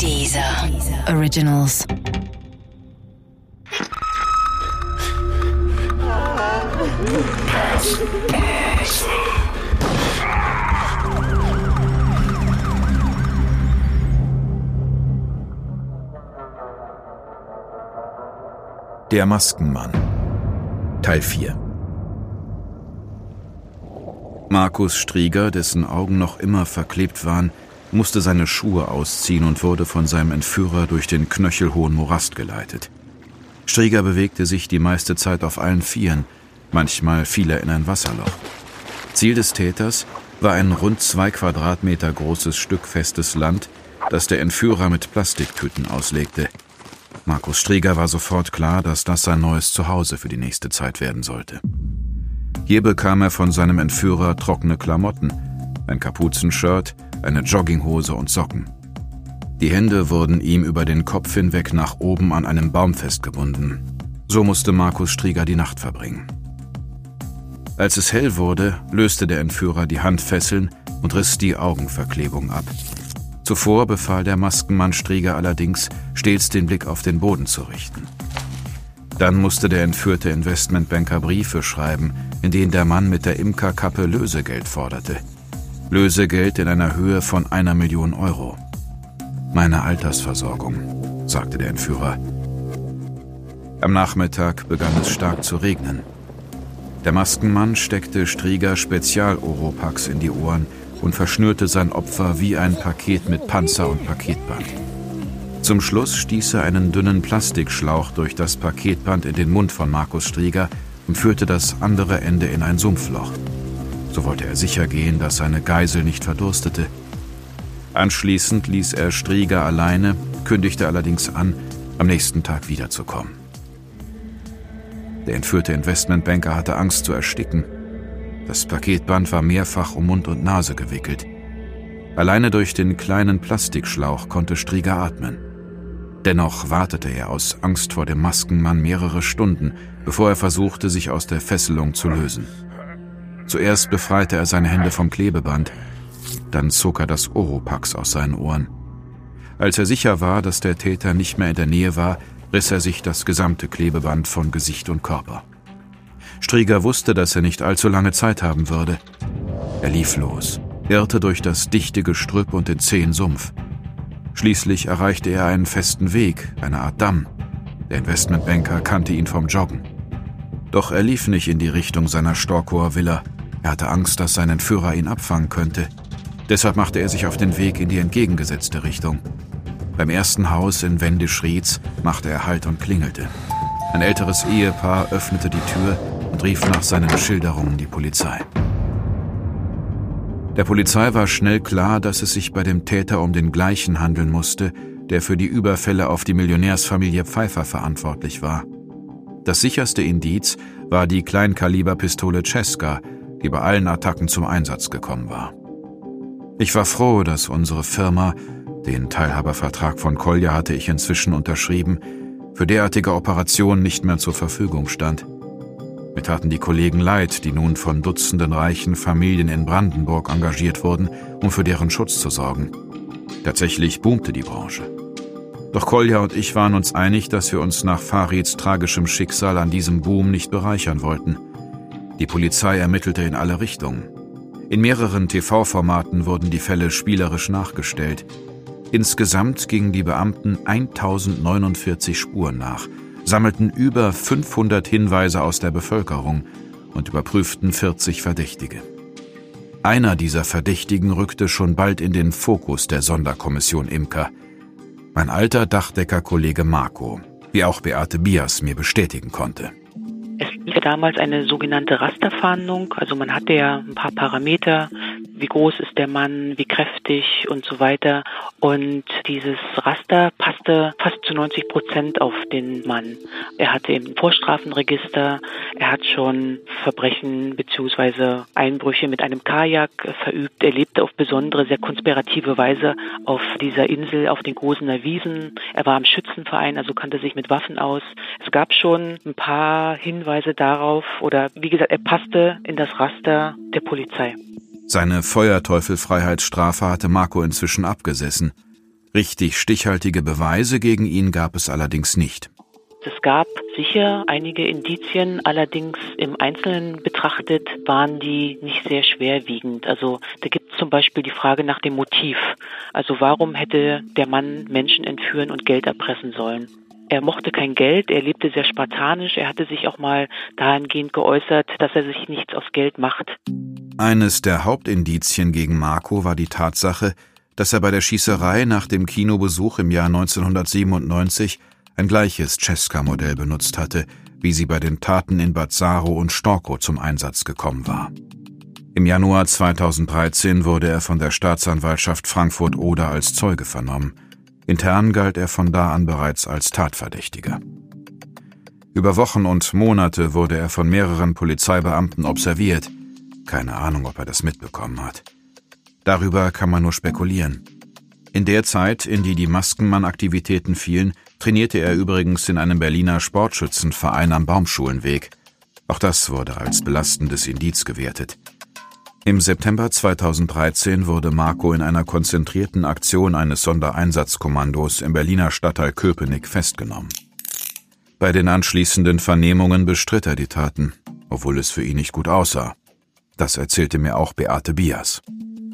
Dieser Originals. Der Maskenmann Teil 4 Markus Strieger, dessen Augen noch immer verklebt waren, musste seine Schuhe ausziehen und wurde von seinem Entführer durch den knöchelhohen Morast geleitet. Strieger bewegte sich die meiste Zeit auf allen Vieren, manchmal fiel er in ein Wasserloch. Ziel des Täters war ein rund zwei Quadratmeter großes Stück festes Land, das der Entführer mit Plastiktüten auslegte. Markus Strieger war sofort klar, dass das sein neues Zuhause für die nächste Zeit werden sollte. Hier bekam er von seinem Entführer trockene Klamotten, ein Kapuzenshirt, eine Jogginghose und Socken. Die Hände wurden ihm über den Kopf hinweg nach oben an einem Baum festgebunden. So musste Markus Strieger die Nacht verbringen. Als es hell wurde, löste der Entführer die Handfesseln und riss die Augenverklebung ab. Zuvor befahl der Maskenmann Strieger allerdings, stets den Blick auf den Boden zu richten. Dann musste der entführte Investmentbanker Briefe schreiben, in denen der Mann mit der Imkerkappe Lösegeld forderte. Lösegeld in einer Höhe von einer Million Euro. Meine Altersversorgung, sagte der Entführer. Am Nachmittag begann es stark zu regnen. Der Maskenmann steckte Strieger Spezial-Oropax in die Ohren und verschnürte sein Opfer wie ein Paket mit Panzer und Paketband. Zum Schluss stieß er einen dünnen Plastikschlauch durch das Paketband in den Mund von Markus Strieger und führte das andere Ende in ein Sumpfloch. So wollte er sicher gehen, dass seine Geisel nicht verdurstete. Anschließend ließ er Strieger alleine, kündigte allerdings an, am nächsten Tag wiederzukommen. Der entführte Investmentbanker hatte Angst zu ersticken. Das Paketband war mehrfach um Mund und Nase gewickelt. Alleine durch den kleinen Plastikschlauch konnte Strieger atmen. Dennoch wartete er aus Angst vor dem Maskenmann mehrere Stunden, bevor er versuchte, sich aus der Fesselung zu lösen. Zuerst befreite er seine Hände vom Klebeband, dann zog er das Oropax aus seinen Ohren. Als er sicher war, dass der Täter nicht mehr in der Nähe war, riss er sich das gesamte Klebeband von Gesicht und Körper. Strieger wusste, dass er nicht allzu lange Zeit haben würde. Er lief los, irrte durch das dichte Gestrüpp und den zähen Sumpf. Schließlich erreichte er einen festen Weg, eine Art Damm. Der Investmentbanker kannte ihn vom Joggen. Doch er lief nicht in die Richtung seiner Storkower Villa. Er hatte Angst, dass sein Entführer ihn abfangen könnte. Deshalb machte er sich auf den Weg in die entgegengesetzte Richtung. Beim ersten Haus in Wendisch-Rietz machte er Halt und klingelte. Ein älteres Ehepaar öffnete die Tür und rief nach seinen Schilderungen die Polizei. Der Polizei war schnell klar, dass es sich bei dem Täter um den gleichen handeln musste, der für die Überfälle auf die Millionärsfamilie Pfeiffer verantwortlich war. Das sicherste Indiz war die Kleinkaliberpistole Cesca, die bei allen Attacken zum Einsatz gekommen war. Ich war froh, dass unsere Firma, den Teilhabervertrag von Kolja hatte ich inzwischen unterschrieben, für derartige Operationen nicht mehr zur Verfügung stand. Mir taten die Kollegen leid, die nun von Dutzenden reichen Familien in Brandenburg engagiert wurden, um für deren Schutz zu sorgen. Tatsächlich boomte die Branche. Doch Kolja und ich waren uns einig, dass wir uns nach Farids tragischem Schicksal an diesem Boom nicht bereichern wollten. Die Polizei ermittelte in alle Richtungen. In mehreren TV-Formaten wurden die Fälle spielerisch nachgestellt. Insgesamt gingen die Beamten 1049 Spuren nach, sammelten über 500 Hinweise aus der Bevölkerung und überprüften 40 Verdächtige. Einer dieser Verdächtigen rückte schon bald in den Fokus der Sonderkommission Imker. Mein alter Dachdeckerkollege Marco, wie auch Beate Bias mir bestätigen konnte. Damals eine sogenannte Rasterfahndung. Also man hatte ja ein paar Parameter, wie groß ist der Mann, wie kräftig und so weiter. Und dieses Raster passte fast zu 90 Prozent auf den Mann. Er hatte im Vorstrafenregister, er hat schon Verbrechen beziehungsweise Einbrüche mit einem Kajak verübt. Er lebte auf besondere, sehr konspirative Weise auf dieser Insel, auf den Gosener Wiesen. Er war am Schützenverein, also kannte sich mit Waffen aus. Es gab schon ein paar Hinweise darauf oder wie gesagt, er passte in das Raster der Polizei. Seine Feuerteufelfreiheitsstrafe hatte Marco inzwischen abgesessen. Richtig stichhaltige Beweise gegen ihn gab es allerdings nicht. Es gab sicher einige Indizien, allerdings im Einzelnen betrachtet waren die nicht sehr schwerwiegend. Also da gibt es zum Beispiel die Frage nach dem Motiv. Also warum hätte der Mann Menschen entführen und Geld erpressen sollen? Er mochte kein Geld, er lebte sehr spartanisch, er hatte sich auch mal dahingehend geäußert, dass er sich nichts aus Geld macht. Eines der Hauptindizien gegen Marco war die Tatsache, dass er bei der Schießerei nach dem Kinobesuch im Jahr 1997 ein gleiches Cesca-Modell benutzt hatte, wie sie bei den Taten in Bazzaro und Storkow zum Einsatz gekommen war. Im Januar 2013 wurde er von der Staatsanwaltschaft Frankfurt-Oder als Zeuge vernommen. Intern galt er von da an bereits als Tatverdächtiger. Über Wochen und Monate wurde er von mehreren Polizeibeamten observiert. Keine Ahnung, ob er das mitbekommen hat. Darüber kann man nur spekulieren. In der Zeit, in die die Maskenmann-Aktivitäten fielen, trainierte er übrigens in einem Berliner Sportschützenverein am Baumschulenweg. Auch das wurde als belastendes Indiz gewertet. Im September 2013 wurde Marco in einer konzentrierten Aktion eines Sondereinsatzkommandos im Berliner Stadtteil Köpenick festgenommen. Bei den anschließenden Vernehmungen bestritt er die Taten, obwohl es für ihn nicht gut aussah. Das erzählte mir auch Beate Bias.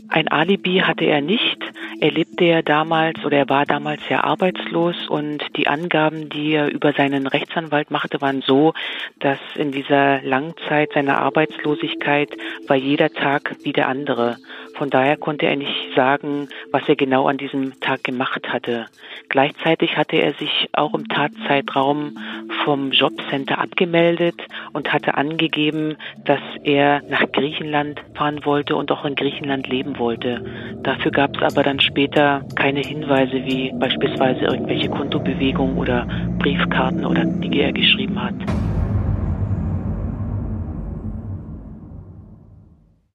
Ein Alibi hatte er nicht. Er lebte ja damals oder er war damals ja arbeitslos und die Angaben, die er über seinen Rechtsanwalt machte, waren so, dass in dieser Langzeit seiner Arbeitslosigkeit war jeder Tag wie der andere. Von daher konnte er nicht sagen, was er genau an diesem Tag gemacht hatte. Gleichzeitig hatte er sich auch im Tatzeitraum vom Jobcenter abgemeldet und hatte angegeben, dass er nach Griechenland fahren wollte und auch in Griechenland leben wollte. Dafür gab es aber dann später keine Hinweise wie beispielsweise irgendwelche Kontobewegungen oder Briefkarten oder die er geschrieben hat.